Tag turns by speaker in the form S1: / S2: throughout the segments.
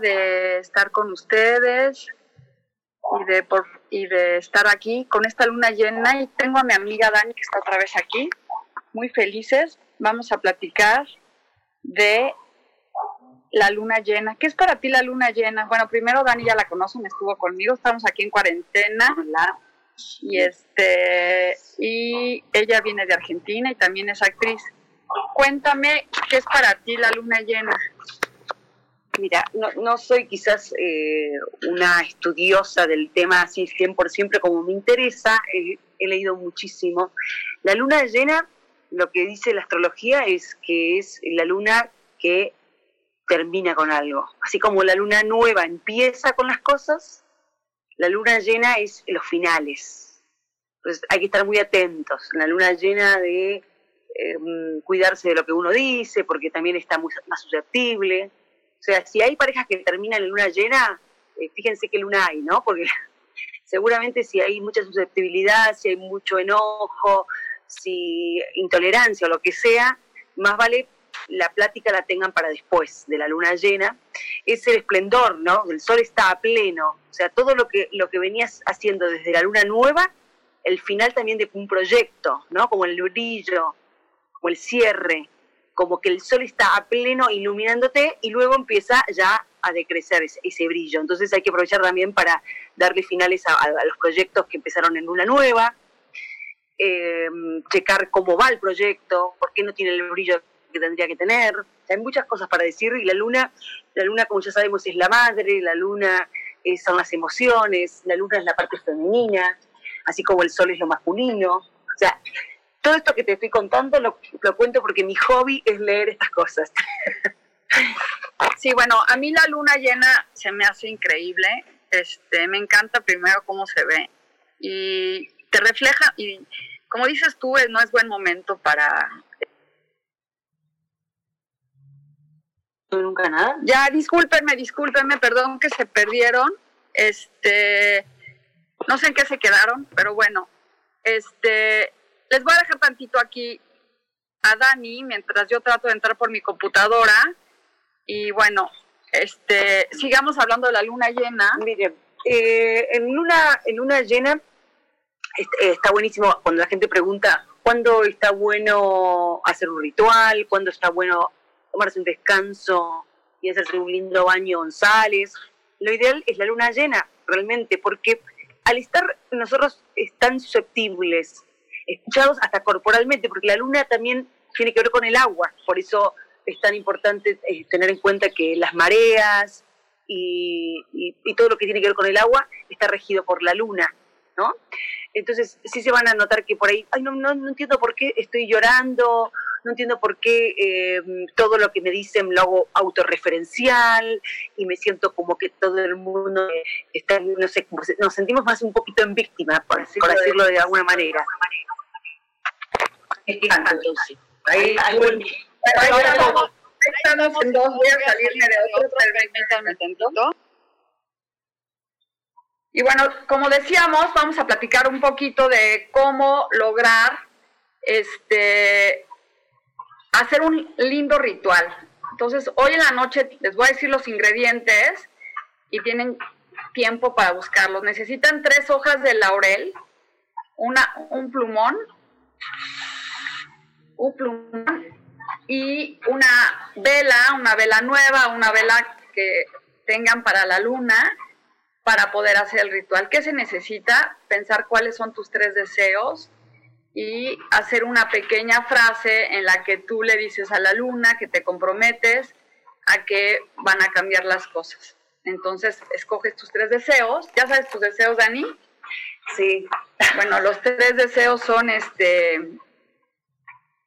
S1: De estar con ustedes y de, por, y de estar aquí con esta luna llena. Y tengo a mi amiga Dani que está otra vez aquí, muy felices. Vamos a platicar de la luna llena. ¿Qué es para ti la luna llena? Bueno, primero Dani ya la conocen, estuvo conmigo, estamos aquí en cuarentena. Y este y ella viene de Argentina y también es actriz. Cuéntame qué es para ti la luna llena.
S2: Mira, no, soy quizás eh, una estudiosa del tema así siempre como me interesa, he leído muchísimo. La luna llena, lo que dice la astrología es que es la luna que termina con algo. Así como la luna nueva empieza con las cosas, la luna llena es los finales. Entonces hay que estar muy atentos. La luna llena de eh, cuidarse de lo que uno dice, porque también está muy, más susceptible o sea, si hay parejas que terminan en luna llena, eh, fíjense qué luna hay, ¿no? Porque seguramente si hay mucha susceptibilidad, si hay mucho enojo, si intolerancia o lo que sea, más vale la plática la tengan para después de la luna llena, es el esplendor, ¿no? El sol está a pleno, o sea, todo lo que, lo que venías haciendo desde la luna nueva, el final también de un proyecto, ¿no? Como el brillo, como el cierre, como que el sol está a pleno iluminándote y luego empieza ya a decrecer ese, brillo. Entonces hay que aprovechar también para darle finales a, los proyectos que empezaron en luna nueva, eh, checar cómo va el proyecto, por qué no tiene el brillo que tendría que tener. hay muchas cosas para decir y la luna, la luna como ya sabemos es la madre, la luna son las emociones, la luna es la parte femenina, así como el sol es lo masculino. O sea, todo esto que te estoy contando lo, lo cuento porque mi hobby es leer estas cosas.
S1: Sí, bueno, a mí la luna llena se me hace increíble. Este, me encanta primero cómo se ve y te refleja y como dices tú, no es buen momento para
S2: nunca nada.
S1: Ya, discúlpenme, discúlpenme, perdón que se perdieron. Este, no sé en qué se quedaron, pero bueno, este, les voy a dejar tantito aquí a Dani mientras yo trato de entrar por mi computadora y bueno, este, sigamos hablando de la luna llena.
S2: Miren, eh, en luna, en luna llena está buenísimo cuando la gente pregunta cuándo está bueno hacer un ritual, cuándo está bueno tomarse un descanso y hacerse un lindo baño González. Lo ideal es la luna llena, realmente, porque al estar nosotros tan susceptibles, escuchados hasta corporalmente, porque la luna también tiene que ver con el agua, por eso es tan importante eh, tener en cuenta que las mareas y, todo lo que tiene que ver con el agua está regido por la luna, ¿no? Entonces sí se van a notar que por ahí, ay, no, no, no entiendo por qué estoy llorando no entiendo por qué eh, todo lo que me dicen lo hago autorreferencial y me siento como que todo el mundo está, no sé, nos sentimos más un poquito en víctima, por, decirlo, de, alguna manera.
S1: Ahí, estamos. En dos, voy a salirme de otro, permítanme Y bueno, como decíamos, vamos a platicar un poquito de cómo lograr este hacer un lindo ritual. Entonces, hoy en la noche les voy a decir los ingredientes y tienen tiempo para buscarlos. Necesitan tres hojas de laurel, una, un plumón, un plumón y una vela, una vela nueva, una vela que tengan para la luna para poder hacer el ritual. ¿Qué se necesita? Pensar cuáles son tus tres deseos, y hacer una pequeña frase en la que tú le dices a la luna que te comprometes a que van a cambiar las cosas. Entonces, escoges tus tres deseos. ¿Ya sabes tus deseos, Dani?
S2: Sí.
S1: Bueno, los tres deseos son, este,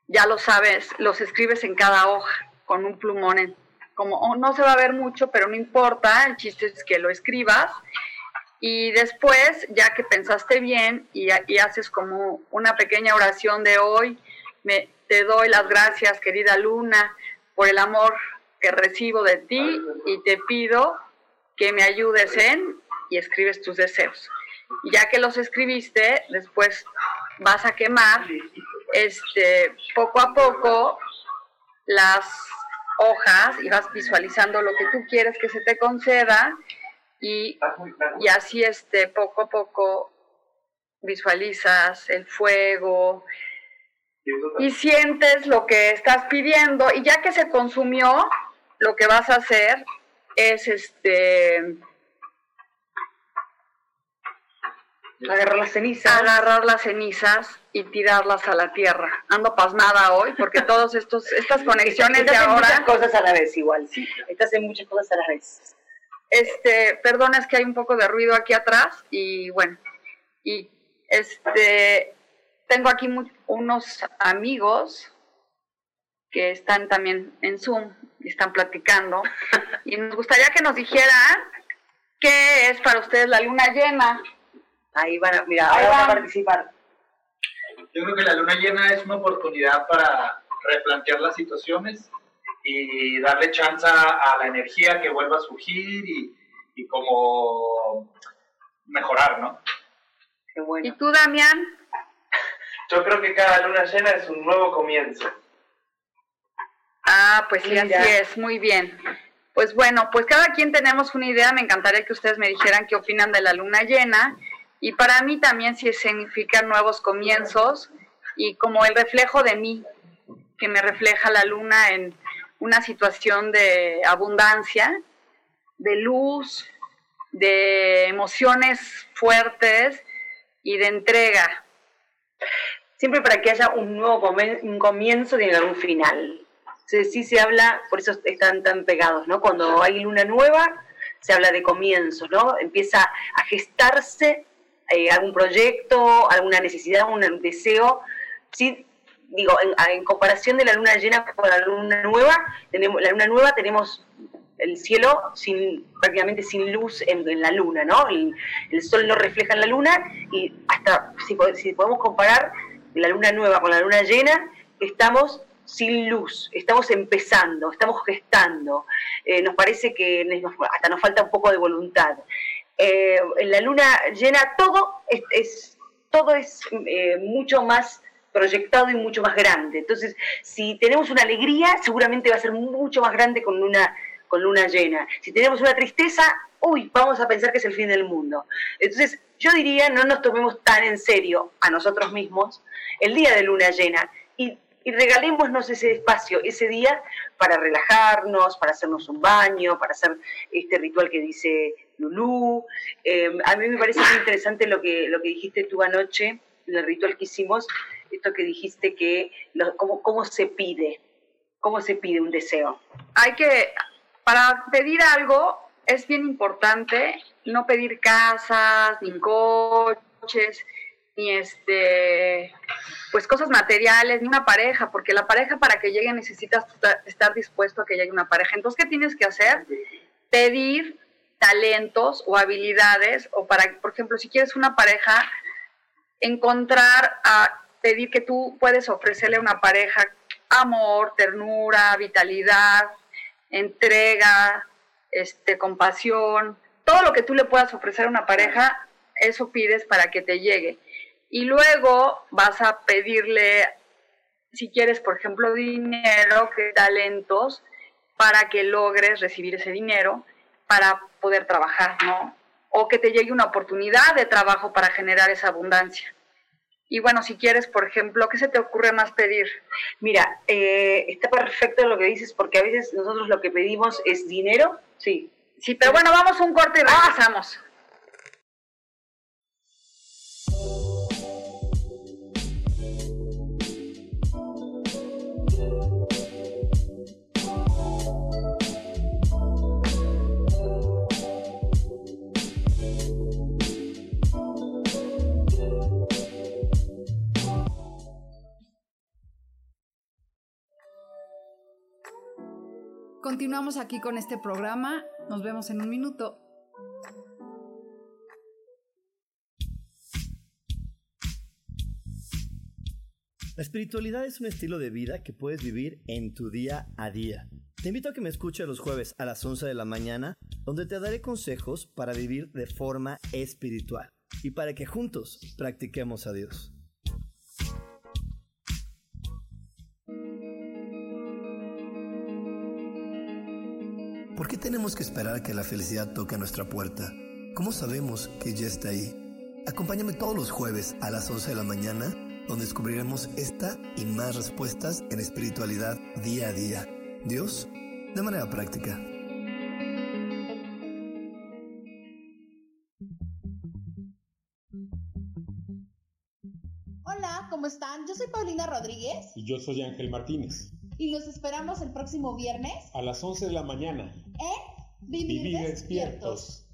S1: ya lo sabes, los escribes en cada hoja con un plumón. Como no se va a ver mucho, pero no importa, el chiste es que lo escribas y después, ya que pensaste bien y, haces como una pequeña oración de hoy, me, te doy las gracias, querida Luna, por el amor que recibo de ti y te pido que me ayudes en y escribes tus deseos. ya que los escribiste, después vas a quemar este, poco a poco las hojas y vas visualizando lo que tú quieres que se te conceda y, y así este, poco a poco visualizas el fuego y sientes lo que estás pidiendo. Y ya que se consumió, lo que vas a hacer es este
S2: agarrar las cenizas,
S1: agarrar las cenizas y tirarlas a la tierra. Ando pasmada hoy porque estos estas conexiones de ahora
S2: muchas cosas a la vez igual, sí. Estás en muchas cosas a la vez.
S1: Este, perdón, es que hay un poco de ruido aquí atrás y bueno, y este, tengo aquí unos amigos que están también en Zoom y están platicando y nos gustaría que nos dijeran qué es para ustedes la luna llena.
S2: Ahí van a, mira, ahora van a participar.
S3: Yo creo que la luna llena es una oportunidad para replantear las situaciones y darle chance a la energía que vuelva a surgir y, y como mejorar, ¿no?
S1: Qué bueno. ¿Y tú, Damián?
S4: Yo creo que cada luna llena es un nuevo comienzo.
S1: Ah, pues sí, así es, muy bien. Pues bueno, pues cada quien tenemos una idea, me encantaría que ustedes me dijeran qué opinan de la luna llena y para mí también sí significa nuevos comienzos y como el reflejo de mí, que me refleja la luna en una situación de abundancia, de luz, de emociones fuertes y de entrega.
S2: Siempre para que haya un nuevo comienzo y un final. Sí, sí se habla, por eso están tan pegados, ¿no? Cuando hay luna nueva, se habla de comienzos, ¿no? Empieza a gestarse eh, algún proyecto, alguna necesidad, un deseo. ¿sí? Digo, en, comparación de la luna llena con la luna nueva, tenemos, la luna nueva tenemos el cielo sin, prácticamente sin luz en, la luna, ¿no? El, sol no refleja en la luna y hasta si, si podemos comparar la luna nueva con la luna llena, estamos sin luz, estamos empezando, estamos gestando, eh, nos parece que hasta nos falta un poco de voluntad. Eh, en la luna llena todo es, todo es eh, mucho más proyectado y mucho más grande. Entonces, si tenemos una alegría, seguramente va a ser mucho más grande con luna, con luna llena. Si tenemos una tristeza, uy, vamos a pensar que es el fin del mundo. Entonces, yo diría, no nos tomemos tan en serio a nosotros mismos el día de luna llena y regalémonos ese espacio, ese día, para relajarnos, para hacernos un baño, para hacer este ritual que dice Lulú. Em, a mí me parece muy interesante lo que, lo que dijiste tú anoche, en el ritual que hicimos, esto que dijiste que cómo, cómo se pide, cómo se pide un deseo.
S1: Hay que, para pedir algo, es bien importante no pedir casas, ni coches, ni este pues cosas materiales, ni una pareja, porque la pareja para que llegue necesitas estar dispuesto a que llegue una pareja. Entonces, ¿qué tienes que hacer? Pedir talentos o habilidades, o para, por ejemplo, si quieres una pareja, encontrar a pedir que tú puedes ofrecerle a una pareja amor, ternura, vitalidad, entrega, este, compasión, todo lo que tú le puedas ofrecer a una pareja, eso pides para que te llegue y luego vas a pedirle, si quieres, por ejemplo, dinero, que talentos, para que logres recibir ese dinero para poder trabajar, ¿no? O que te llegue una oportunidad de trabajo para generar esa abundancia. Y bueno, si quieres, por ejemplo, ¿qué se te ocurre más pedir?
S2: Mira, eh, está perfecto lo que dices, porque a veces nosotros lo que pedimos es dinero, sí.
S1: Sí, pero bueno, vamos a un corte y regresamos.
S5: Continuamos aquí con este programa. Nos vemos en un minuto.
S6: La espiritualidad es un estilo de vida que puedes vivir en tu día a día. Te invito a que me escuches los jueves a las 11 de la mañana, donde te daré consejos para vivir de forma espiritual y para que juntos practiquemos a Dios. Qué tenemos que esperar a que la felicidad toque a nuestra puerta? ¿Cómo sabemos que ya está ahí? Acompáñame todos los jueves a las 11 de la mañana, donde descubriremos esta y más respuestas en espiritualidad día a día. Dios, de manera práctica.
S7: Hola, ¿cómo están? Yo soy Paulina Rodríguez.
S8: Y yo soy Ángel Martínez.
S7: Y los esperamos el próximo viernes.
S8: A las 11 de la mañana
S7: ¿Eh? Vivir, despiertos.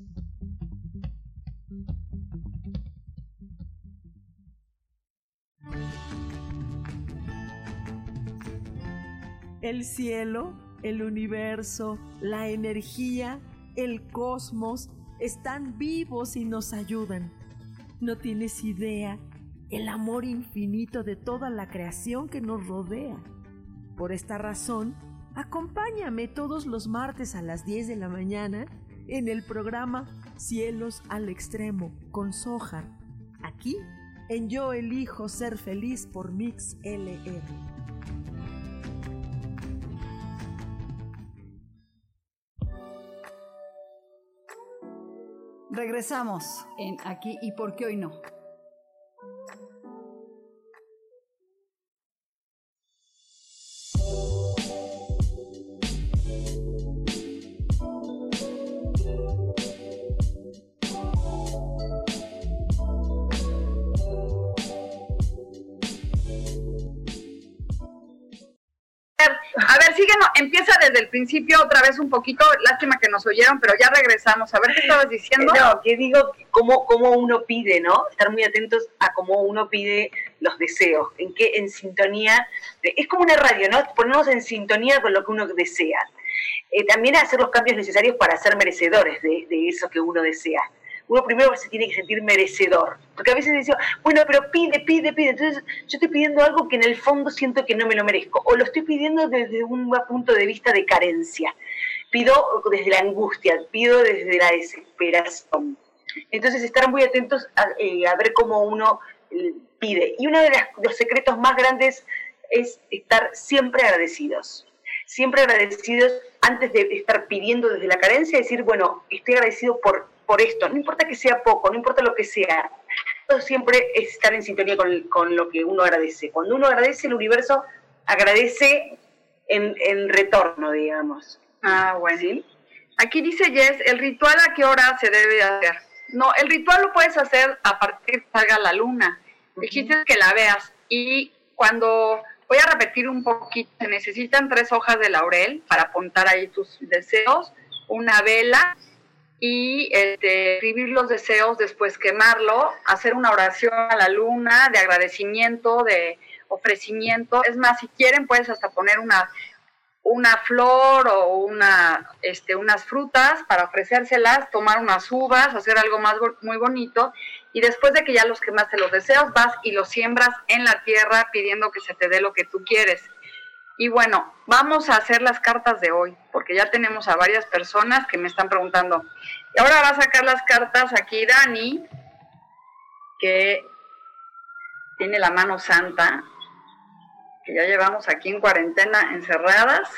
S9: El cielo, el universo, la energía, el cosmos están vivos y nos ayudan. No tienes idea el amor infinito de toda la creación que nos rodea. Por esta razón, Acompáñame todos los martes a las 10 de la mañana en el programa Cielos al Extremo con Sojar, aquí en Yo Elijo Ser Feliz por Mix LR.
S5: Regresamos en Aquí y por qué hoy no.
S1: Desde el principio otra vez un poquito, lástima que nos oyeron, pero ya regresamos. A ver, ¿qué estabas diciendo?
S2: No, que digo cómo, cómo uno pide, ¿no? Estar muy atentos a cómo uno pide los deseos, en qué, en sintonía, es como una radio, ¿no? Ponernos en sintonía con lo que uno desea. Eh, también hacer los cambios necesarios para ser merecedores de eso que uno desea uno primero se tiene que sentir merecedor. Porque a veces dice, bueno, pero pide, pide, pide. Entonces yo estoy pidiendo algo que en el fondo siento que no me lo merezco. O lo estoy pidiendo desde un punto de vista de carencia. Pido desde la angustia, pido desde la desesperación. Entonces estar muy atentos a, eh, ver cómo uno eh, pide. Y uno de los secretos más grandes es estar siempre agradecidos. Siempre agradecidos antes de estar pidiendo desde la carencia, decir, bueno, estoy agradecido por por esto, no importa que sea poco, no importa lo que sea, todo siempre es estar en sintonía con, lo que uno agradece. Cuando uno agradece, el universo agradece en, retorno, digamos.
S1: Ah, bueno. Aquí dice Jess, ¿el ritual a qué hora se debe hacer? No, el ritual lo puedes hacer a partir que salga la luna. Dijiste que la veas. Y cuando, voy a repetir un poquito, se necesitan tres hojas de laurel para apuntar ahí tus deseos, una vela y este, escribir los deseos, después quemarlo, hacer una oración a la luna de agradecimiento, de ofrecimiento. Es más, si quieren, puedes hasta poner una, una flor o una, este, unas frutas para ofrecérselas, tomar unas uvas, hacer algo más muy bonito. Y después de que ya los quemaste los deseos, vas y los siembras en la tierra pidiendo que se te dé lo que tú quieres. Y bueno, vamos a hacer las cartas de hoy, porque ya tenemos a varias personas que me están preguntando. Y ahora va a sacar las cartas aquí Dani, que tiene la mano santa, que ya llevamos aquí en cuarentena encerradas.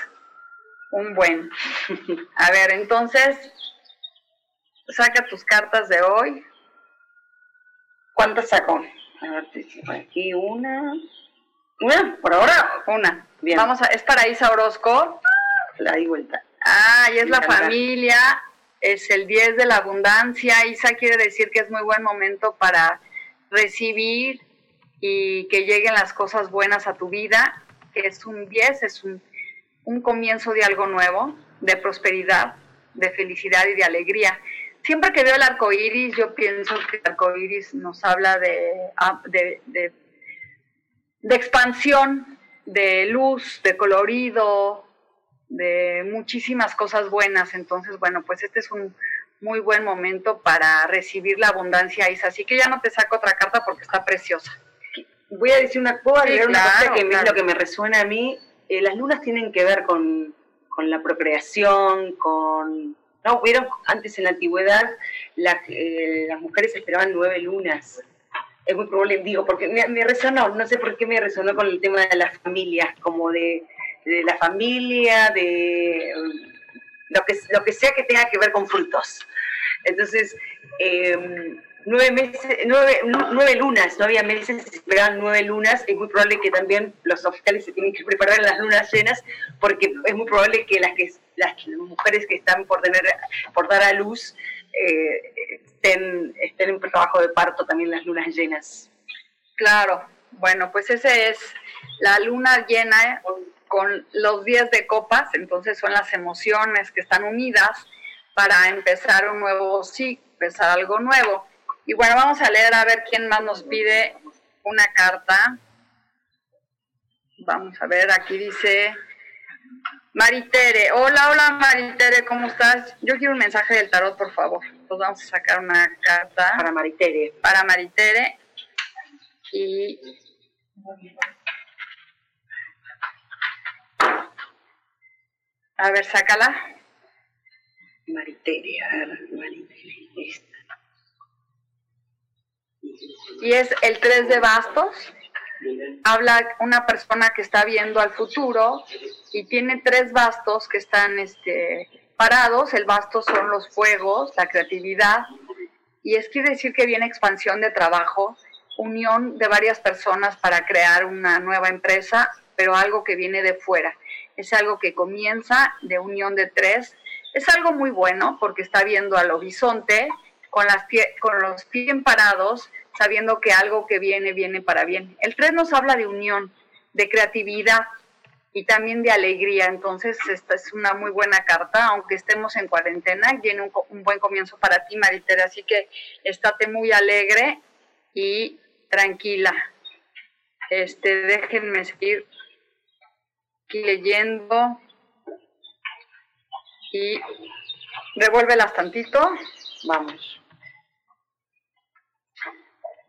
S1: Un buen. A ver, entonces, saca tus cartas de hoy. ¿Cuántas sacó? A ver, aquí una. Una, por ahora, una. Bien. Vamos a, es para Isa Orozco.
S2: La di vuelta.
S1: Ah, y es la familia, es el 10 de la abundancia. Isa quiere decir que es muy buen momento para recibir y que lleguen las cosas buenas a tu vida. Es un 10, es un, un comienzo de algo nuevo, de prosperidad, de felicidad y de alegría. Siempre que veo el arco iris, yo pienso que el arco iris nos habla de, ah, de, de, de expansión, de luz, de colorido, de muchísimas cosas buenas. Entonces, bueno, pues este es un muy buen momento para recibir la abundancia, Isa. Así que ya no te saco otra carta porque está preciosa.
S2: Voy a decir una, cosa que es lo que me resuena a mí. Eh, las lunas tienen que ver con, la procreación, con... No, vieron antes en la antigüedad eh, las mujeres esperaban nueve lunas es muy probable, digo, porque me, resonó, no sé por qué me resonó con el tema de las familias, como de, la familia, de lo que, lo que sea que tenga que ver con frutos. Entonces, em, nueve, meses, nueve, nueve lunas, no había meses, se esperaban nueve lunas, es muy probable que también los oficiales se tienen que preparar en las lunas llenas, porque es muy probable que las, que, las mujeres que están por, tener, por dar a luz eh, estén, estén en trabajo de parto también las lunas llenas.
S1: Claro, bueno, pues ese es la luna llena con los días de copas, entonces son las emociones que están unidas para empezar un nuevo sí, empezar algo nuevo. Y bueno, vamos a leer a ver quién más nos pide una carta. Vamos a ver, aquí dice Maritere, hola, hola Maritere, ¿cómo estás? Yo quiero un mensaje del tarot, por favor. Pues vamos a sacar una carta.
S2: Para Maritere.
S1: Para Maritere. Y... A ver, sácala.
S2: Maritere, a ver, Maritere.
S1: Y es el 3 de bastos habla una persona que está viendo al futuro y tiene tres bastos que están este, parados. El basto son los fuegos, la creatividad, y es quiere decir que viene expansión de trabajo, unión de varias personas para crear una nueva empresa, pero algo que viene de fuera. Es algo que comienza de unión de tres. Es algo muy bueno porque está viendo al horizonte con, las con los pies parados, sabiendo que algo que viene, viene para bien. El 3 nos habla de unión, de creatividad y también de alegría. Entonces, esta es una muy buena carta, aunque estemos en cuarentena, tiene un, un buen comienzo para ti, Maritere. Así que estate muy alegre y tranquila. Este, déjenme seguir leyendo y revuélvelas tantito. Vamos.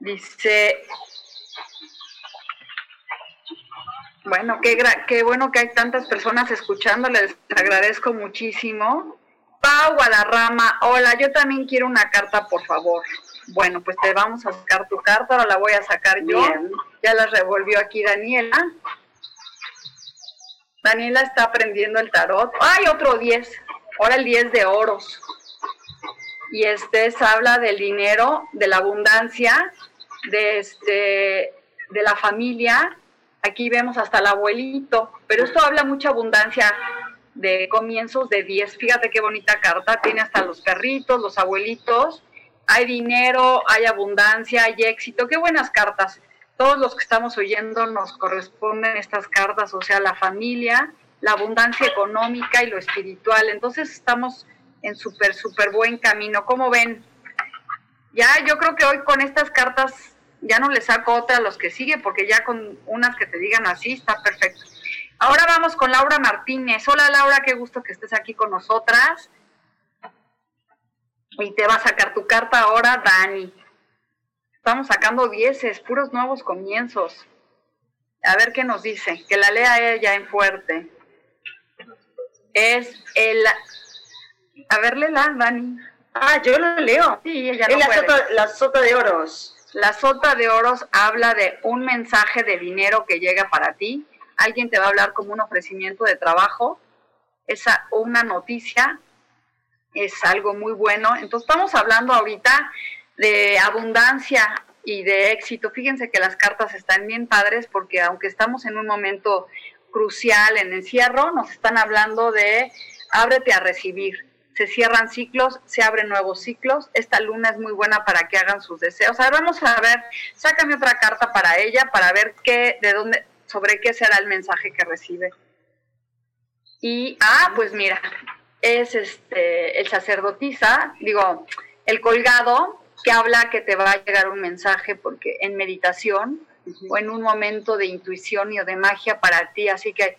S1: Dice, bueno, qué, qué bueno que hay tantas personas escuchando, les agradezco muchísimo. Pau Guadarrama, hola, yo también quiero una carta, por favor. Bueno, pues te vamos a sacar tu carta, ahora la voy a sacar yo. Ya la revolvió aquí Daniela. Daniela está aprendiendo el tarot. ¡Ay, otro 10! Ahora el 10 de oros. Y este habla del dinero, de la abundancia, de, este, de la familia. Aquí vemos hasta el abuelito, pero esto habla mucha abundancia de comienzos de 10. Fíjate qué bonita carta, tiene hasta los perritos, los abuelitos. Hay dinero, hay abundancia, hay éxito. Qué buenas cartas. Todos los que estamos oyendo nos corresponden estas cartas, o sea, la familia, la abundancia económica y lo espiritual. Entonces estamos en súper, súper buen camino. ¿Cómo ven? Ya, yo creo que hoy con estas cartas ya no le saco otra a los que sigue, porque ya con unas que te digan así está perfecto. Ahora vamos con Laura Martínez. Hola Laura, qué gusto que estés aquí con nosotras. Y te va a sacar tu carta ahora, Dani. Estamos sacando dieces, puros nuevos comienzos. A ver qué nos dice. Que la lea ella en fuerte. Es el... A ver, léela, Dani.
S2: Ah, yo lo leo.
S1: Sí, ella
S2: es la, sota, la sota de oros.
S1: La sota de oros habla de un mensaje de dinero que llega para ti alguien te va a hablar como un ofrecimiento de trabajo, es una noticia, es algo muy bueno. Entonces estamos hablando ahorita de abundancia y de éxito. Fíjense que las cartas están bien padres porque aunque estamos en un momento crucial en encierro, nos están hablando de ábrete a recibir. Se cierran ciclos, se abren nuevos ciclos. Esta luna es muy buena para que hagan sus deseos. Ahora vamos a ver, sácame otra carta para ella para ver qué, de dónde, sobre qué será el mensaje que recibe. Y, ah, pues mira, es este, el sacerdotisa, digo, el colgado, que habla que te va a llegar un mensaje porque en meditación o en un momento de intuición y o de magia para ti, así que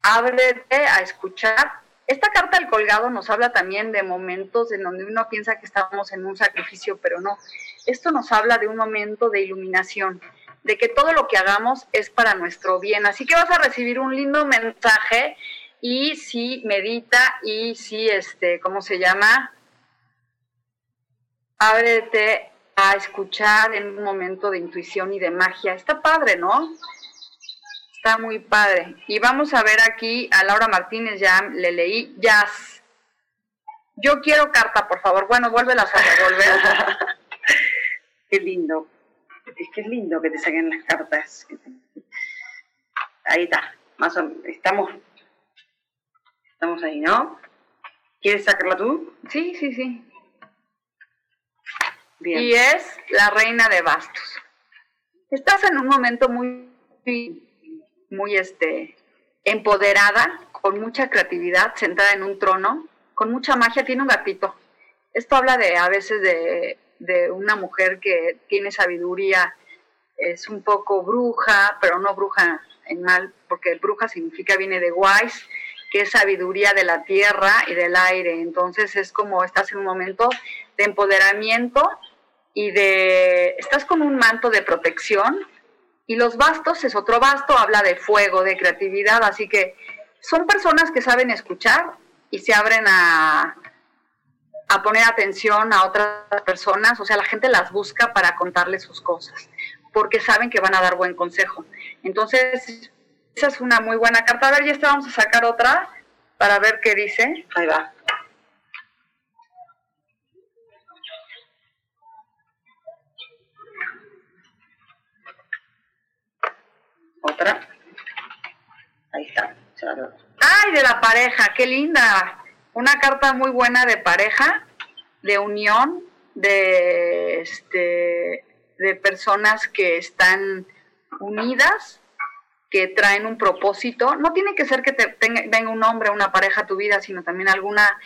S1: ábrete a escuchar. Esta carta del colgado nos habla también de momentos en donde uno piensa que estamos en un sacrificio, pero no. Esto nos habla de un momento de iluminación, de que todo lo que hagamos es para nuestro bien. Así que vas a recibir un lindo mensaje y si medita y si, este, ¿cómo se llama? Ábrete a escuchar en un momento de intuición y de magia. Está padre, ¿no? Está muy padre. Y vamos a ver aquí a Laura Martínez, ya le leí, jazz. Yo quiero carta, por favor. Bueno, vuélvelas a revolver.
S2: Qué lindo es que es lindo que te saquen las cartas. Ahí está, más o menos, estamos, estamos ahí, ¿no? ¿Quieres sacarla tú?
S1: Sí, sí, sí. Bien. Y es la reina de bastos. Estás en un momento muy, muy, este, empoderada, con mucha creatividad, sentada en un trono, con mucha magia, tiene un gatito. Esto habla de a veces de de una mujer que tiene sabiduría, es un poco bruja, pero no bruja en mal, porque bruja significa viene de wise, que es sabiduría de la tierra y del aire. Entonces es como estás en un momento de empoderamiento y de, estás con un manto de protección y los bastos es otro basto, habla de fuego, de creatividad, así que son personas que saben escuchar y se abren a, a poner atención a otras personas, o sea, la gente las busca para contarles sus cosas, porque saben que van a dar buen consejo. Entonces, esa es una muy buena carta. A ver, ya está, vamos a sacar otra para ver qué dice.
S2: Ahí va. Otra. Ahí está.
S1: Ay, de la pareja, qué linda una carta muy buena de pareja, de unión, de, este, de personas que están unidas que traen un propósito. No tiene que ser que te tenga, venga un hombre, una pareja a tu vida, sino también alguna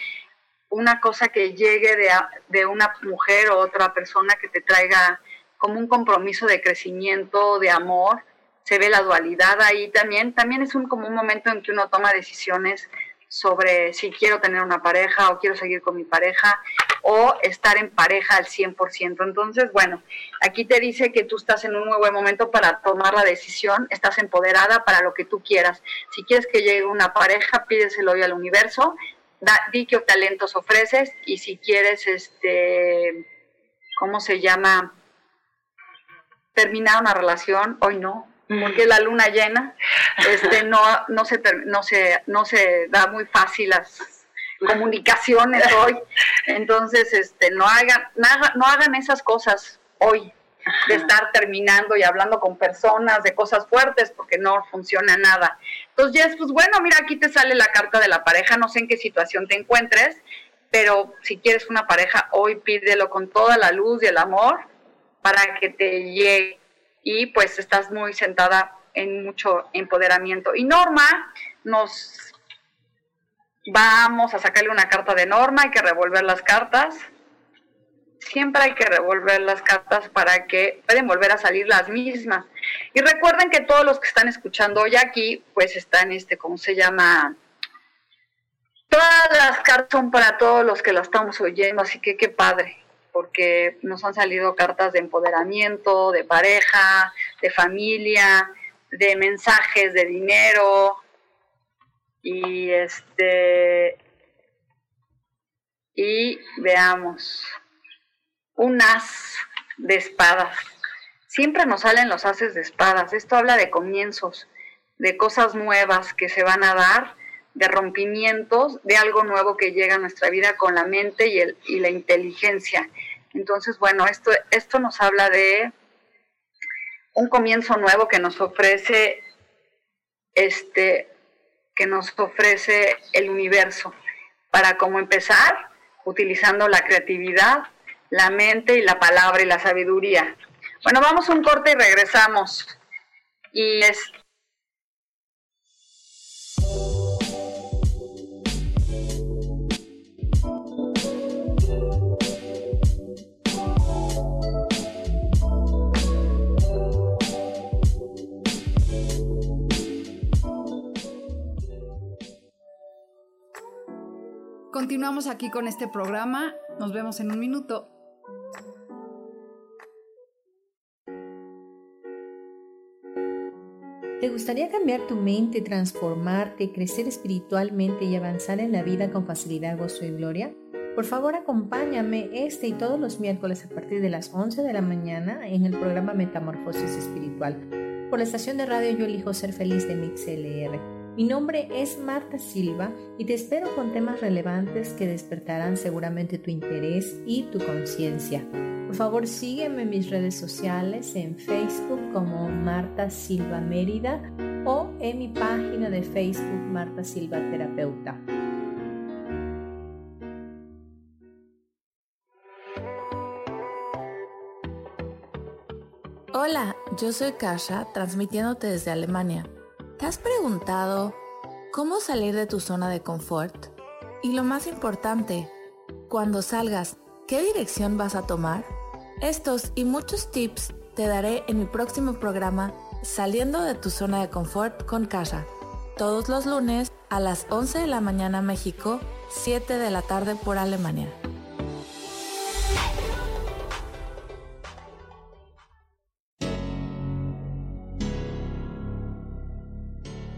S1: una cosa que llegue de, de una mujer o otra persona que te traiga como un compromiso de crecimiento, de amor. Se ve la dualidad ahí también. También es un, como un momento en que uno toma decisiones sobre si quiero tener una pareja o quiero seguir con mi pareja o estar en pareja al 100%. Entonces, bueno, aquí te dice que tú estás en un muy buen momento para tomar la decisión, estás empoderada para lo que tú quieras. Si quieres que llegue una pareja, pídeselo hoy al universo, da, di qué talentos ofreces y si quieres, este, ¿cómo se llama? Terminar una relación, hoy no, porque la luna llena este, no, no, se, no, se, no se da muy fácil las comunicaciones hoy. Entonces, este, no, hagan, no hagan esas cosas hoy, de estar terminando y hablando con personas de cosas fuertes, porque no funciona nada. Entonces, Jess, pues bueno, mira, aquí te sale la carta de la pareja, no sé en qué situación te encuentres, pero si quieres una pareja, hoy pídelo con toda la luz y el amor para que te llegue y pues estás muy sentada en mucho empoderamiento. Y Norma nos vamos a sacarle una carta de Norma, hay que revolver las cartas. Siempre hay que revolver las cartas para que pueden volver a salir las mismas. Y recuerden que todos los que están escuchando hoy aquí, pues están, este, ¿cómo se llama? Todas las cartas son para todos los que las estamos oyendo, así que qué padre porque nos han salido cartas de empoderamiento, de pareja, de familia, de mensajes de dinero y este y veamos un as de espadas. Siempre nos salen los haces de espadas. Esto habla de comienzos, de cosas nuevas que se van a dar, de rompimientos, de algo nuevo que llega a nuestra vida con la mente y, el, y la inteligencia. Entonces, bueno, esto, esto nos habla de un comienzo nuevo que nos ofrece este que nos ofrece el universo para cómo empezar utilizando la creatividad, la mente y la palabra y la sabiduría. Bueno, vamos a un corte y regresamos. Y es
S10: Continuamos aquí con este programa. Nos vemos en un minuto.
S11: ¿Te gustaría cambiar tu mente, transformarte, crecer espiritualmente y avanzar en la vida con facilidad, gozo y gloria? Por favor, acompáñame este y todos los miércoles a partir de las 11 de la mañana en el programa Metamorfosis Espiritual por la estación de radio Yo Elijo Ser Feliz de MixLR. Mi nombre es Marta Silva y te espero con temas relevantes que despertarán seguramente tu interés y tu conciencia. Por favor, sígueme en mis redes sociales en Facebook como Marta Silva Mérida o en mi página de Facebook Marta Silva Terapeuta.
S12: Hola, yo soy Kasha, transmitiéndote desde Alemania. ¿Te has preguntado cómo salir de tu zona de confort? Y lo más importante, cuando salgas, ¿qué dirección vas a tomar? Estos y muchos tips te daré en mi próximo programa Saliendo de tu zona de confort con Casa, todos los lunes a las 11 de la mañana México, 7 de la tarde por Alemania.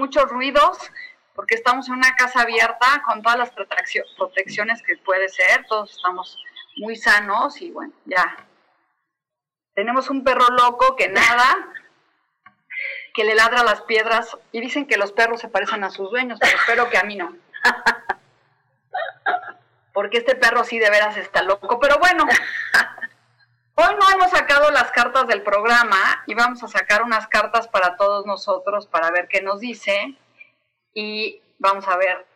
S1: Muchos ruidos porque estamos en una casa abierta con todas las protecciones que puede ser, todos estamos muy sanos y bueno, ya. Tenemos un perro loco que nada, que le ladra las piedras y dicen que los perros se parecen a sus dueños, pero espero que a mí no. Porque este perro sí de veras está loco, pero bueno. Hoy no hemos sacado las cartas del programa y vamos a sacar unas cartas para todos nosotros para ver qué nos dice. Y vamos a ver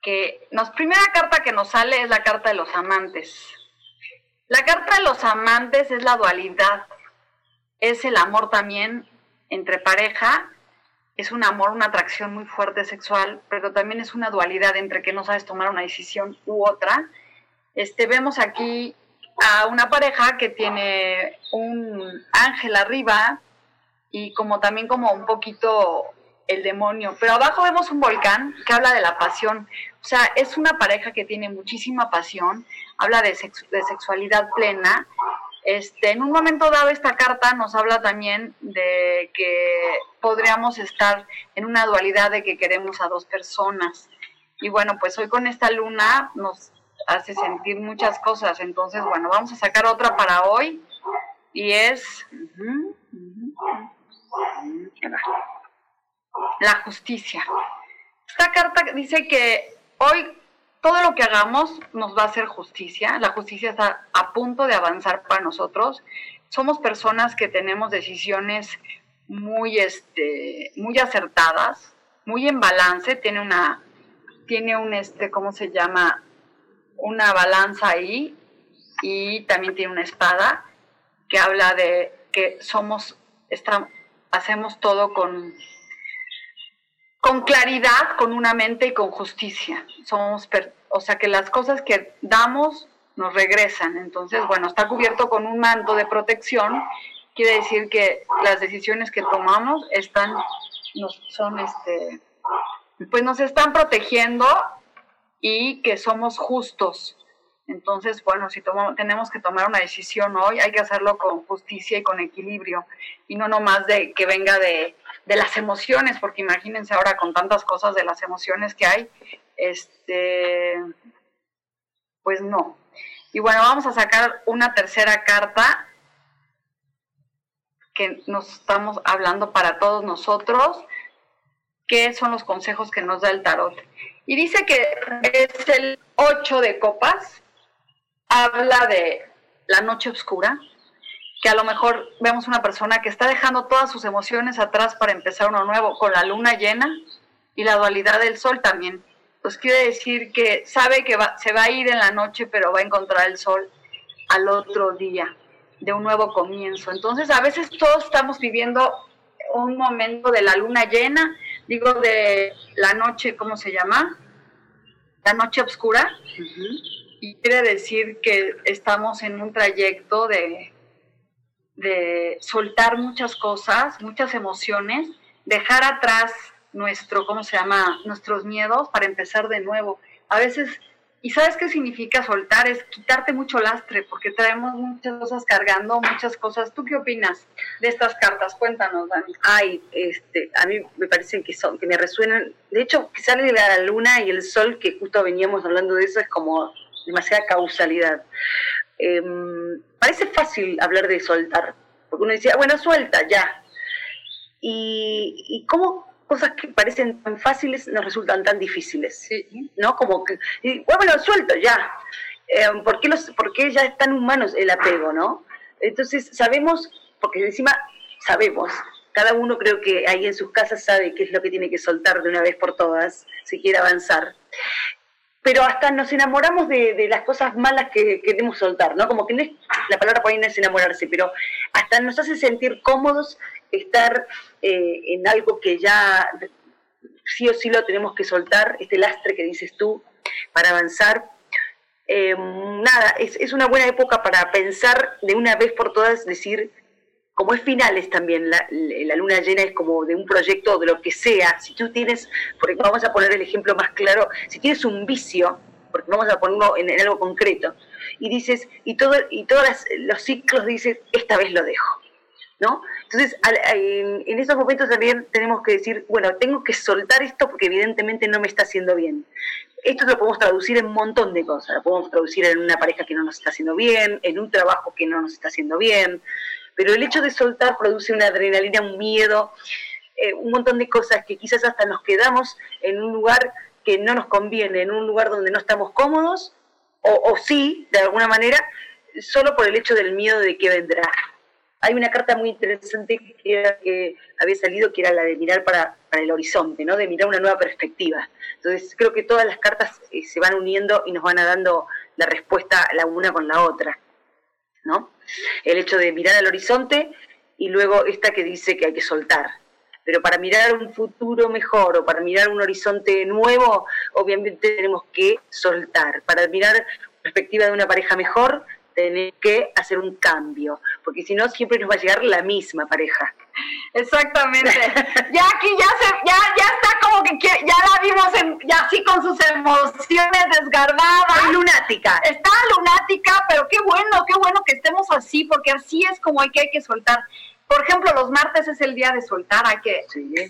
S1: que la primera carta que nos sale es la carta de los amantes. La carta de los amantes es la dualidad, es el amor también entre pareja, es un amor, una atracción muy fuerte sexual, pero también es una dualidad entre que no sabes tomar una decisión u otra. Este, vemos aquí a una pareja que tiene un ángel arriba y como también como un poquito el demonio, pero abajo vemos un volcán que habla de la pasión, o sea, es una pareja que tiene muchísima pasión, habla de, de sexualidad plena. Este, en un momento dado esta carta nos habla también de que podríamos estar en una dualidad de que queremos a dos personas. Y bueno, pues hoy con esta luna nos hace sentir muchas cosas. Entonces, bueno, vamos a sacar otra para hoy y es la justicia. Esta carta dice que hoy todo lo que hagamos nos va a hacer justicia. La justicia está a punto de avanzar para nosotros. Somos personas que tenemos decisiones muy, este, muy acertadas, muy en balance. Tiene una, tiene un, este, ¿cómo se llama? Una balanza ahí y también tiene una espada que habla de que somos, hacemos todo con, con claridad, con una mente y con justicia. Somos, o sea, que las cosas que damos nos regresan. Entonces, bueno, está cubierto con un manto de protección. Quiere decir que las decisiones que tomamos están, nos, son, este, pues nos están protegiendo y que somos justos. Entonces, bueno, si tenemos que tomar una decisión hoy, hay que hacerlo con justicia y con equilibrio, y no nomás de que venga de, de las emociones, porque imagínense ahora con tantas cosas de las emociones que hay, este, pues no. Y bueno, vamos a sacar una tercera carta que nos estamos hablando para todos nosotros, qué son los consejos que nos da el tarot. Y dice que es el 8 de copas, habla de la noche oscura, que a lo mejor vemos una persona que está dejando todas sus emociones atrás para empezar uno nuevo, con la luna llena y la dualidad del sol también. Pues quiere decir que sabe que se va a ir en la noche, pero va a encontrar el sol al otro día, de un nuevo comienzo. Entonces, a veces todos estamos viviendo un momento de la luna llena, digo de la noche, ¿cómo se llama? La noche oscura. Y quiere decir que estamos en un trayecto de, de soltar muchas cosas, muchas emociones, dejar atrás nuestro, ¿cómo se llama? Nuestros miedos para empezar de nuevo. A veces ¿Y sabes qué significa soltar? Es quitarte mucho lastre, porque traemos muchas cosas cargando, muchas cosas. ¿Tú qué opinas de estas cartas? Cuéntanos, Dani.
S2: Ay, este, a mí me parecen que son, que me resuenan. De hecho, que sale la luna y el sol, que justo veníamos hablando de eso, es como demasiada causalidad. Em, parece fácil hablar de soltar, porque uno decía, bueno, suelta, ya. Y, y cómo cosas que parecen tan fáciles nos resultan tan difíciles, ¿no? Como que, bueno, suelto ya. Eh, ¿por, qué los, ¿Por qué ya es tan humanos el apego, no? Entonces sabemos, porque encima sabemos, cada uno creo que ahí en sus casas sabe qué es lo que tiene que soltar de una vez por todas, si quiere avanzar. Pero hasta nos enamoramos de, las cosas malas que queremos soltar, ¿no? Como que no es, la palabra por ahí no es enamorarse, pero hasta nos hace sentir cómodos estar eh, en algo que ya sí o sí lo tenemos que soltar, este lastre que dices tú, para avanzar. Eh, nada, es, es, una buena época para pensar de una vez por todas, decir, como es finales también, la, luna llena es como de un proyecto de lo que sea. Si tú tienes, porque vamos a poner el ejemplo más claro, si tienes un vicio, porque vamos a ponerlo en, algo concreto, y dices, y, todo, y todos los ciclos dices, esta vez lo dejo. ¿No? Entonces, en, esos momentos también tenemos que decir, bueno, tengo que soltar esto porque evidentemente no me está haciendo bien. Esto lo podemos traducir en un montón de cosas. Lo podemos traducir en una pareja que no nos está haciendo bien, en un trabajo que no nos está haciendo bien, pero el hecho de soltar produce una adrenalina, un miedo, eh, un montón de cosas que quizás hasta nos quedamos en un lugar que no nos conviene, en un lugar donde no estamos cómodos, o, sí, de alguna manera, solo por el hecho del miedo de que vendrá. Hay una carta muy interesante que, había salido, que era la de mirar para, el horizonte, ¿no? de mirar una nueva perspectiva. Entonces creo que todas las cartas eh, se van uniendo y nos van a dando la respuesta la una con la otra. ¿no? El hecho de mirar al horizonte y luego esta que dice que hay que soltar. Pero para mirar un futuro mejor o para mirar un horizonte nuevo, obviamente tenemos que soltar. Para mirar perspectiva de una pareja mejor, tenemos que hacer un cambio, porque si no siempre nos va a llegar la misma pareja.
S1: Exactamente. Ya aquí ya se, ya, ya está como que ya la vimos en, ya así con sus emociones desgarradas.
S2: lunática.
S1: Está lunática, pero qué bueno, qué bueno que estemos así, porque así es como hay que, hay que soltar. Por ejemplo, los martes es el día de soltar, hay que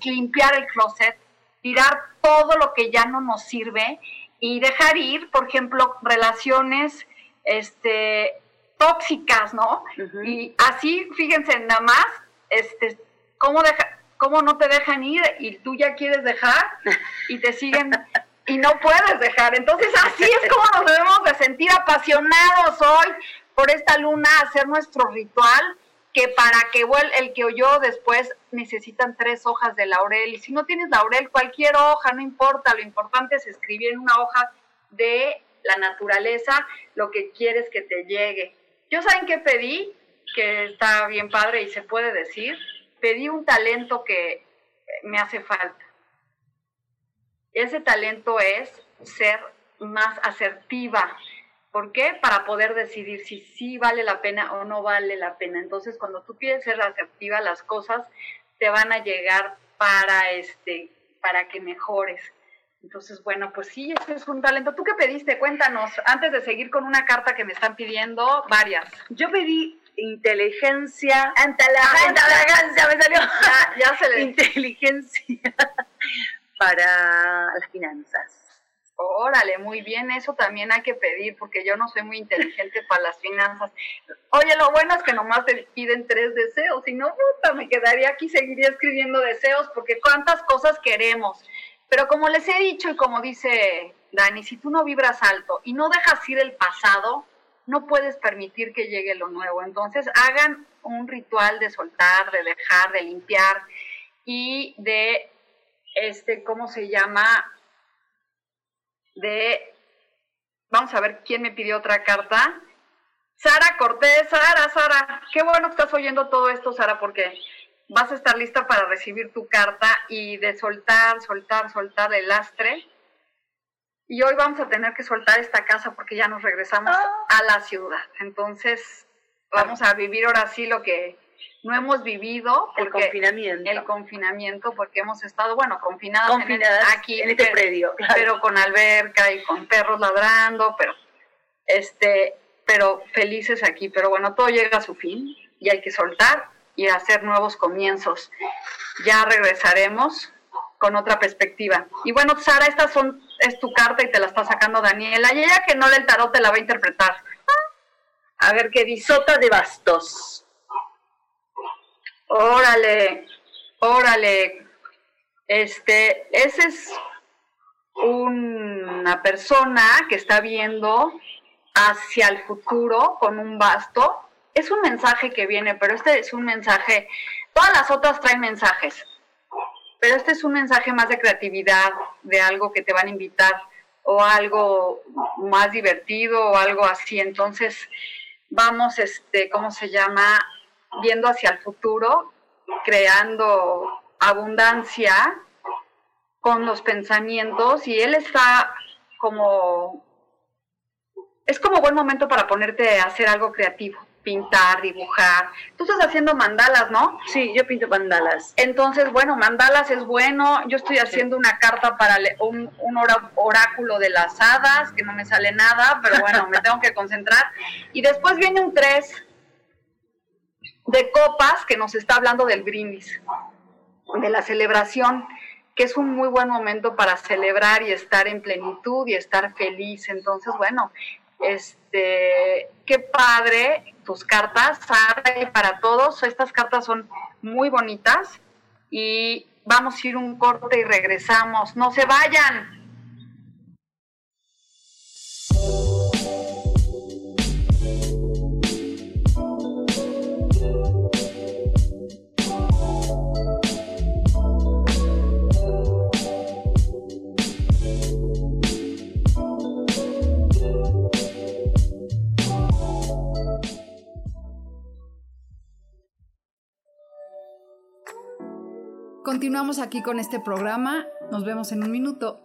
S1: limpiar el closet, tirar todo lo que ya no nos sirve y dejar ir, por ejemplo, relaciones este, tóxicas, ¿no? Y así, fíjense, nada más, este, ¿cómo, deja, ¿cómo no te dejan ir y tú ya quieres dejar y te siguen y no puedes dejar? Entonces, así es como nos debemos de sentir apasionados hoy por esta luna, hacer nuestro ritual, que para que el que oyó después necesitan tres hojas de laurel. Y si no tienes laurel, cualquier hoja, no importa, lo importante es escribir en una hoja de la naturaleza lo que quieres que te llegue. Yo saben que pedí, que está bien padre y se puede decir, pedí un talento que me hace falta. Ese talento es ser más asertiva. ¿Por qué? Para poder decidir si sí vale la pena o no vale la pena. Entonces, cuando tú quieres ser asertiva, las cosas te van a llegar para este para que mejores. Entonces, bueno, pues sí, ese es un talento. ¿Tú qué pediste? Cuéntanos, antes de seguir con una carta que me están pidiendo varias.
S2: Yo pedí inteligencia.
S1: Inteligencia, me salió.
S2: Ya, se le... Inteligencia para las finanzas.
S1: Órale, muy bien, eso también hay que pedir, porque yo no soy muy inteligente para las finanzas. Oye, lo bueno es que nomás te piden tres deseos, si no, puta, me quedaría aquí, seguiría escribiendo deseos, porque cuántas cosas queremos. Pero como les he dicho y como dice Dani, si tú no vibras alto y no dejas ir el pasado, no puedes permitir que llegue lo nuevo. Entonces hagan un ritual de soltar, de dejar, de limpiar y de, este, ¿cómo se llama? De, vamos a ver quién me pidió otra carta. Sara Cortés, Sara, Sara, qué bueno que estás oyendo todo esto, Sara, porque vas a estar lista para recibir tu carta y de soltar, soltar, soltar el lastre. Y hoy vamos a tener que soltar esta casa porque ya nos regresamos ah. a la ciudad. Entonces, vamos a vivir ahora sí lo que no hemos vivido.
S2: El confinamiento.
S1: El confinamiento, porque hemos estado, bueno, confinados
S2: Confinadas aquí en este predio.
S1: Pero con alberca y con perros ladrando, pero, este, pero felices aquí. Pero bueno, todo llega a su fin y hay que soltar y hacer nuevos comienzos. Ya regresaremos con otra perspectiva. Y bueno, Sara, esta son, es tu carta y te la está sacando Daniela. Y ella que no el tarot te la va a interpretar. A ver qué dice.
S2: Sota de bastos.
S1: Órale, órale. Este, ese es una persona que está viendo hacia el futuro con un basto. Es un mensaje que viene, pero este es un mensaje, todas las otras traen mensajes, pero este es un mensaje más de creatividad, de algo que te van a invitar o algo más divertido o algo así. Entonces, vamos, este, ¿cómo se llama? Viendo hacia el futuro, creando abundancia con los pensamientos y él está como, es como buen momento para ponerte a hacer algo creativo, pintar, dibujar. Tú estás haciendo mandalas, ¿no?
S2: Sí, yo pinto mandalas.
S1: Entonces, bueno, mandalas es bueno. Yo estoy haciendo una carta para un, un oráculo de las hadas, que no me sale nada, pero bueno, me tengo que concentrar. Y después viene un 3 de copas que nos está hablando del brindis de la celebración, que es un muy buen momento para celebrar y estar en plenitud y estar feliz. Entonces, bueno, este, qué padre tus cartas, Sara, para todos, estas cartas son muy bonitas y vamos a ir un corte y regresamos. No se vayan.
S10: Continuamos aquí con este programa. Nos vemos en un minuto.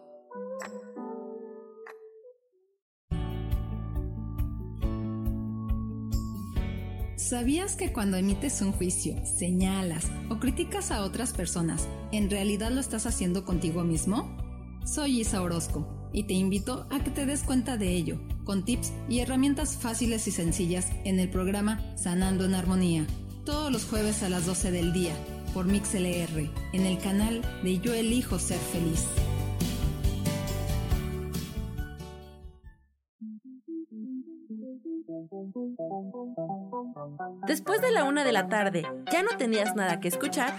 S10: ¿Sabías que cuando emites un juicio, señalas o criticas a otras personas, en realidad lo estás haciendo contigo mismo? Soy Isa Orozco y te invito a que te des cuenta de ello, con tips y herramientas fáciles y sencillas en el programa Sanando en Armonía, todos los jueves a las 12 del día por MixLR en el canal de Yo Elijo Ser Feliz.
S13: Después de la una de la tarde, ¿ya no tenías nada que escuchar?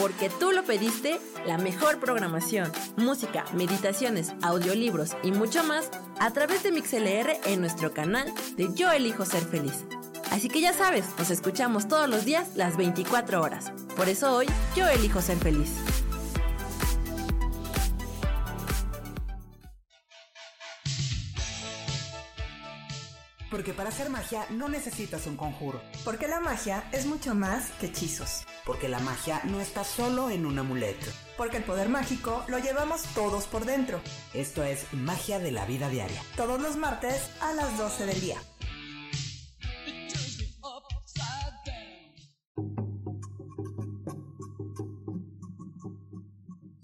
S13: Porque tú lo pediste, la mejor programación, música, meditaciones, audiolibros y mucho más a través de MixLR en nuestro canal de Yo Elijo Ser Feliz. Así que ya sabes, nos escuchamos todos los días las 24 horas. Por eso hoy yo elijo ser feliz.
S14: Porque para hacer magia no necesitas un conjuro. Porque la magia es mucho más que hechizos. Porque la magia no está solo en un amuleto. Porque el poder mágico lo llevamos todos por dentro. Esto es Magia de la Vida Diaria. Todos los martes a las 12 del día.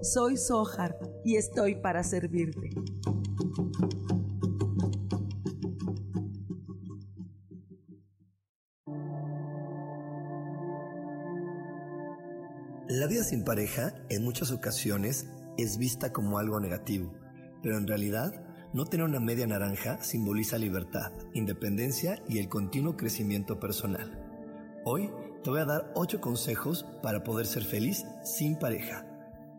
S9: Soy Sohar y estoy para servirte.
S6: La vida sin pareja en muchas ocasiones es vista como algo negativo, pero en realidad no tener una media naranja simboliza libertad, independencia y el continuo crecimiento personal. Hoy te voy a dar 8 consejos para poder ser feliz sin pareja.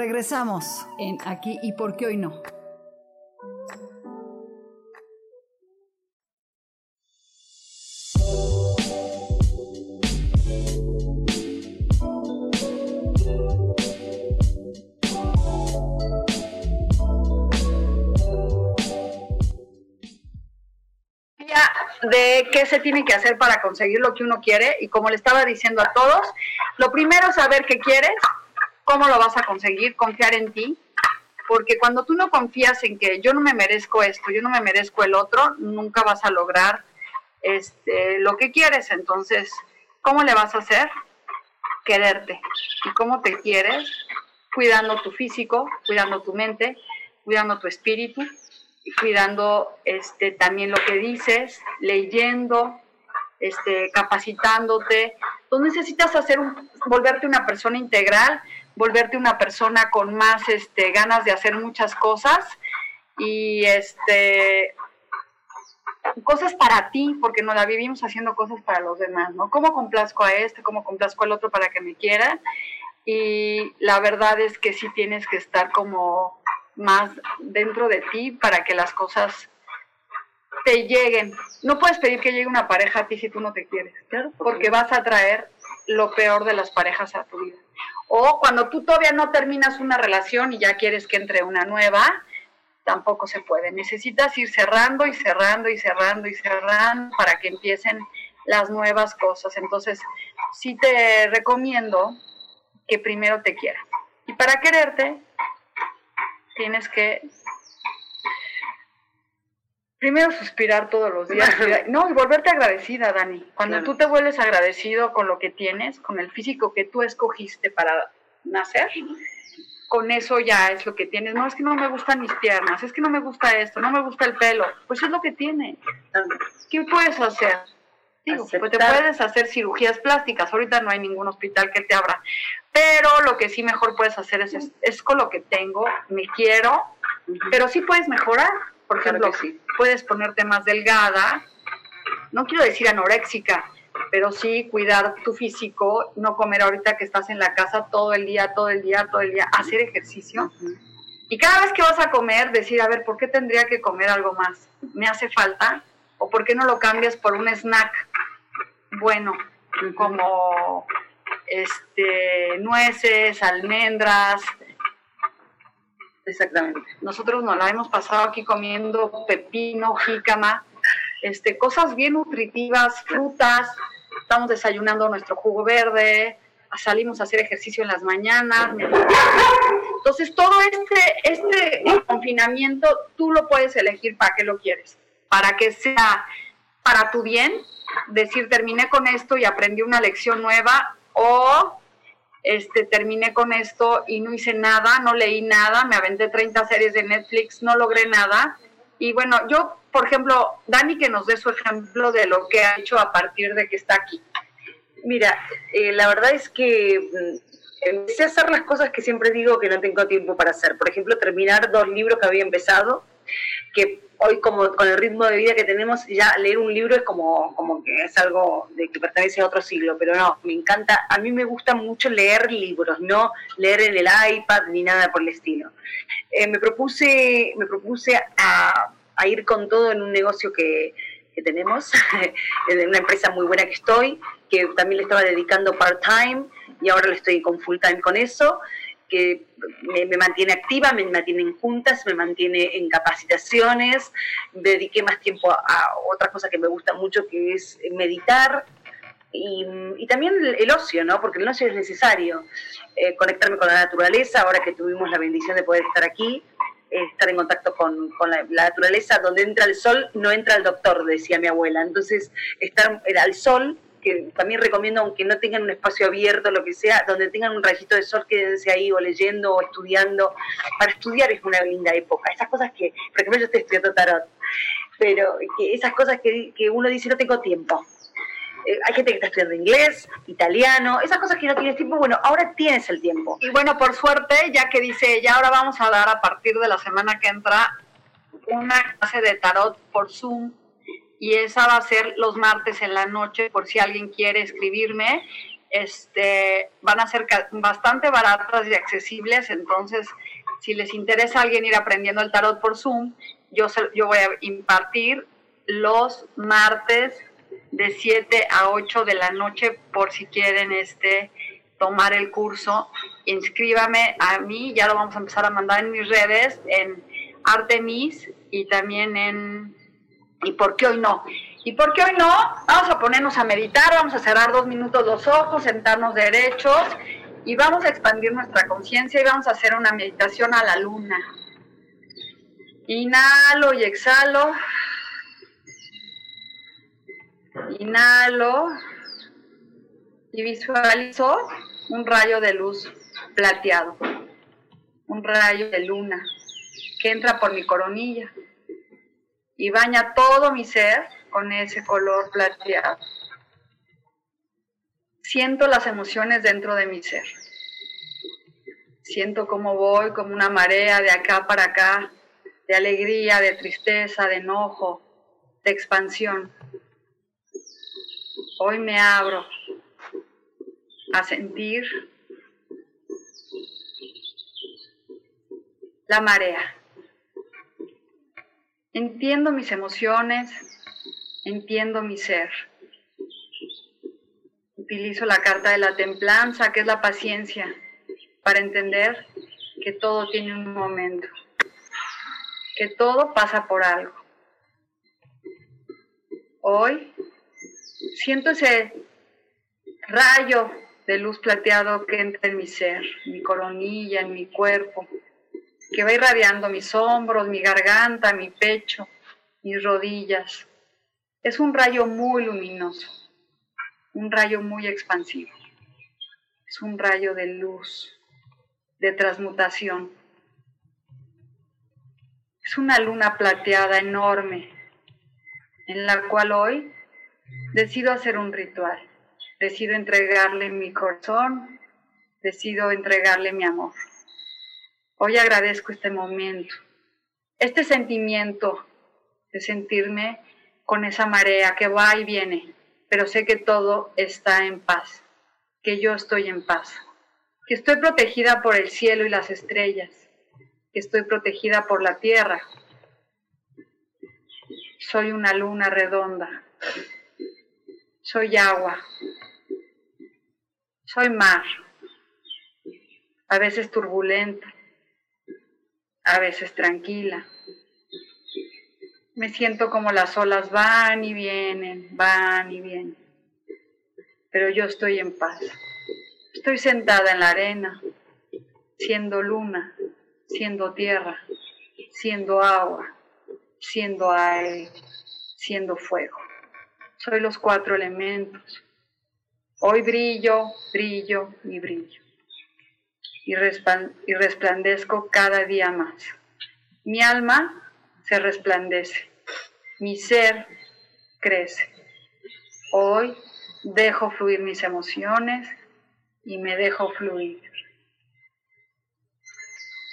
S10: Regresamos en Aquí y por qué hoy no.
S1: de qué se tiene que hacer para conseguir lo que uno quiere y como le estaba diciendo a todos, lo primero es saber qué quieres, cómo lo vas a conseguir, confiar en ti, porque cuando tú no confías en que yo no me merezco esto, yo no me merezco el otro, nunca vas a lograr este, lo que quieres. Entonces, ¿cómo le vas a hacer? Quererte. ¿Y cómo te quieres? Cuidando tu físico, cuidando tu mente, cuidando tu espíritu, y cuidando este, también lo que dices, leyendo, este, capacitándote. Tú necesitas hacer un, volverte una persona integral, volverte una persona con más este, ganas de hacer muchas cosas y este cosas para ti, porque no la vivimos haciendo cosas para los demás, ¿no? ¿Cómo complazco a este? ¿Cómo complazco al otro para que me quiera? Y la verdad es que sí tienes que estar como más dentro de ti para que las cosas te lleguen. No puedes pedir que llegue una pareja a ti si tú no te quieres, porque vas a traer lo peor de las parejas a tu vida. O cuando tú todavía no terminas una relación y ya quieres que entre una nueva, tampoco se puede. Necesitas ir cerrando y cerrando y cerrando y cerrando para que empiecen las nuevas cosas. Entonces, sí te recomiendo que primero te quieras. Y para quererte, tienes que primero suspirar todos los días. No, y volverte agradecida, Dani. Cuando tú te vuelves agradecido con lo que tienes, con el físico que tú escogiste para nacer, con eso ya es lo que tienes. No es que no me gustan mis piernas, es que no me gusta esto, no me gusta el pelo. Pues es lo que tiene. ¿Qué puedes hacer? Digo, pues te puedes hacer cirugías plásticas. Ahorita no hay ningún hospital que te abra. Pero lo que sí mejor puedes hacer es, es, con lo que tengo, me quiero, pero sí puedes mejorar. Por ejemplo, puedes ponerte más delgada, no quiero decir anoréxica, pero sí cuidar tu físico, no comer ahorita que estás en la casa todo el día, todo el día, todo el día, hacer ejercicio. Y cada vez que vas a comer, decir, a ver, ¿por qué tendría que comer algo más? ¿Me hace falta? ¿O por qué no lo cambias por un snack bueno, como este, nueces, almendras?
S2: Exactamente.
S1: Nosotros nos la hemos pasado aquí comiendo pepino, jícama, este, cosas bien nutritivas, frutas, estamos desayunando nuestro jugo verde, salimos a hacer ejercicio en las mañanas. Entonces, todo este, este confinamiento tú lo puedes elegir para qué lo quieres, para que sea para tu bien, decir terminé con esto y aprendí una lección nueva o este, terminé con esto y no hice nada, no leí nada, me aventé 30 series de Netflix, no logré nada. Y bueno, yo, por ejemplo, Dani que nos dé su ejemplo de lo que ha hecho a partir de que está aquí.
S2: Mira, eh, la verdad es que mm, empecé a hacer las cosas que siempre digo que no tengo tiempo para hacer. Por ejemplo, terminar dos libros que había empezado, que hoy como con el ritmo de vida que tenemos, ya leer un libro es como, como que es algo de que pertenece a otro siglo, pero no, me encanta, a mí me gusta mucho leer libros, no leer en el iPad ni nada por el estilo. Eh, me propuse, me propuse a, a, ir con todo en un negocio que, que tenemos, en una empresa muy buena que estoy, que también le estaba dedicando part-time y ahora le estoy con full-time con eso que me, mantiene activa, me mantiene en juntas, me mantiene en capacitaciones, dediqué más tiempo a, otra cosa que me gusta mucho, que es meditar, y, también el, ocio, ¿no? Porque el ocio es necesario. Eh, conectarme con la naturaleza, ahora que tuvimos la bendición de poder estar aquí, estar en contacto con, la, naturaleza, donde entra el sol, no entra el doctor, decía mi abuela. Entonces, estar al sol que también recomiendo, aunque no tengan un espacio abierto, lo que sea, donde tengan un rayito de sol, quédense ahí o leyendo o estudiando. Para estudiar es una linda época. Esas cosas que, por ejemplo, yo estoy estudiando tarot, pero que esas cosas que, que uno dice no tengo tiempo. Eh, hay gente que está estudiando inglés, italiano, esas cosas que no tienes tiempo, bueno, ahora tienes el tiempo.
S1: Y bueno, por suerte, ya que dice, ya ahora vamos a dar a partir de la semana que entra una clase de tarot por Zoom y esa va a ser los martes en la noche por si alguien quiere escribirme. Este, van a ser bastante baratas y accesibles, entonces si les interesa alguien ir aprendiendo el tarot por Zoom, yo, yo voy a impartir los martes de 7 a 8 de la noche por si quieren este tomar el curso. Inscríbame a mí, ya lo vamos a empezar a mandar en mis redes, en Artemis y también en y por qué hoy no. ¿Y por qué hoy no? Vamos a ponernos a meditar, vamos a cerrar dos minutos los ojos, sentarnos derechos y vamos a expandir nuestra conciencia y vamos a hacer una meditación a la luna. Inhalo y exhalo. Inhalo y visualizo un rayo de luz plateado, un rayo de luna que entra por mi coronilla y baña todo mi ser con ese color plateado. Siento las emociones dentro de mi ser. Siento cómo voy como una marea de acá para acá, de alegría, de tristeza, de enojo, de expansión. Hoy me abro a sentir la marea. Entiendo mis emociones, entiendo mi ser. Utilizo la carta de la templanza, que es la paciencia, para entender que todo tiene un momento, que todo pasa por algo. Hoy siento ese rayo de luz plateado que entra en mi ser, en mi coronilla, en mi cuerpo, que va irradiando mis hombros, mi garganta, mi pecho, mis rodillas. Es un rayo muy luminoso, un rayo muy expansivo. Es un rayo de luz, de transmutación. Es una luna plateada enorme en la cual hoy decido hacer un ritual. Decido entregarle mi corazón, decido entregarle mi amor. Hoy agradezco este momento, este sentimiento de sentirme con esa marea que va y viene, pero sé que todo está en paz, que yo estoy en paz, que estoy protegida por el cielo y las estrellas, que estoy protegida por la tierra. Soy una luna redonda, soy agua, soy mar, a veces turbulenta, a veces tranquila. Me siento como las olas van y vienen, van y vienen. Pero yo estoy en paz. Estoy sentada en la arena, siendo luna, siendo tierra, siendo agua, siendo aire, siendo fuego. Soy los cuatro elementos. Hoy brillo, brillo y brillo y, resplandezco cada día más. Mi alma se resplandece, mi ser crece. Hoy dejo fluir mis emociones y me dejo fluir.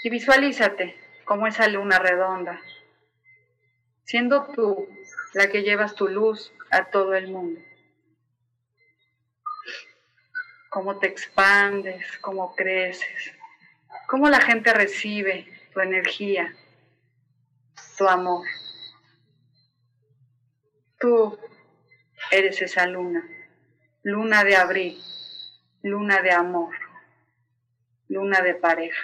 S1: Y visualízate como esa luna redonda, siendo tú la que llevas tu luz a todo el mundo cómo te expandes, cómo creces, cómo la gente recibe tu energía, tu amor. Tú eres esa luna, luna de abril, luna de amor, luna de pareja.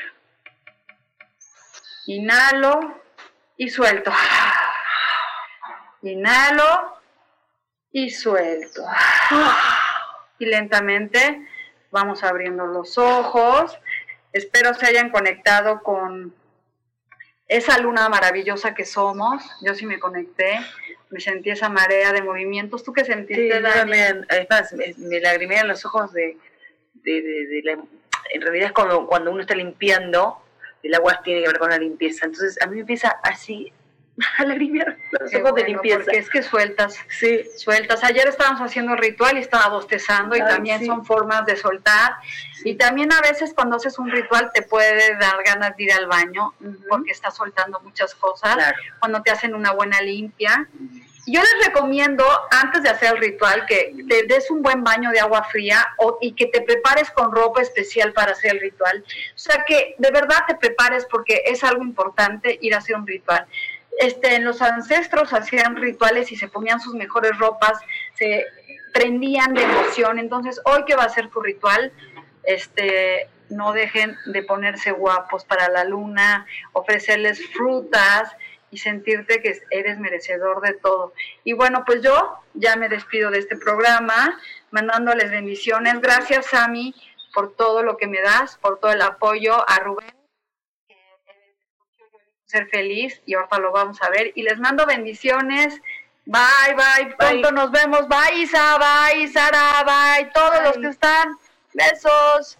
S1: Inhalo y suelto. Inhalo y suelto. Y lentamente Vamos abriendo los ojos. Espero se hayan conectado con esa luna maravillosa que somos. Yo sí me conecté, me sentí esa marea de movimientos. ¿Tú qué sentiste?
S2: Sí, también. Es más, me, me lagrimé en los ojos de, de, la, en realidad es cuando, cuando uno está limpiando, el agua tiene que ver con la limpieza. Entonces a mí me empieza así a lagrimear los ojos de limpieza.
S1: Porque es que sueltas,
S2: sí.
S1: sueltas. Ayer estábamos haciendo ritual y estaba bostezando y también son formas de soltar. Y también a veces cuando haces un ritual te puede dar ganas de ir al baño porque estás soltando muchas cosas. Cuando te hacen una buena limpia. Yo les recomiendo, antes de hacer el ritual, que te des un buen baño de agua fría o, y que te prepares con ropa especial para hacer el ritual. O sea, que de verdad te prepares porque es algo importante ir a hacer un ritual este, los ancestros hacían rituales y se ponían sus mejores ropas, se prendían de emoción. Entonces, hoy que va a ser tu ritual, este, no dejen de ponerse guapos para la luna, ofrecerles frutas y sentirte que eres merecedor de todo. Y bueno, pues yo ya me despido de este programa, mandándoles bendiciones. Gracias, Sami, por todo lo que me das, por todo el apoyo. A Rubén, ser feliz, y ahorita lo vamos a ver. Y les mando bendiciones. Bye, bye. Pronto nos vemos. Bye, Isa. Bye, Sara. Bye. Todos los que están. Besos.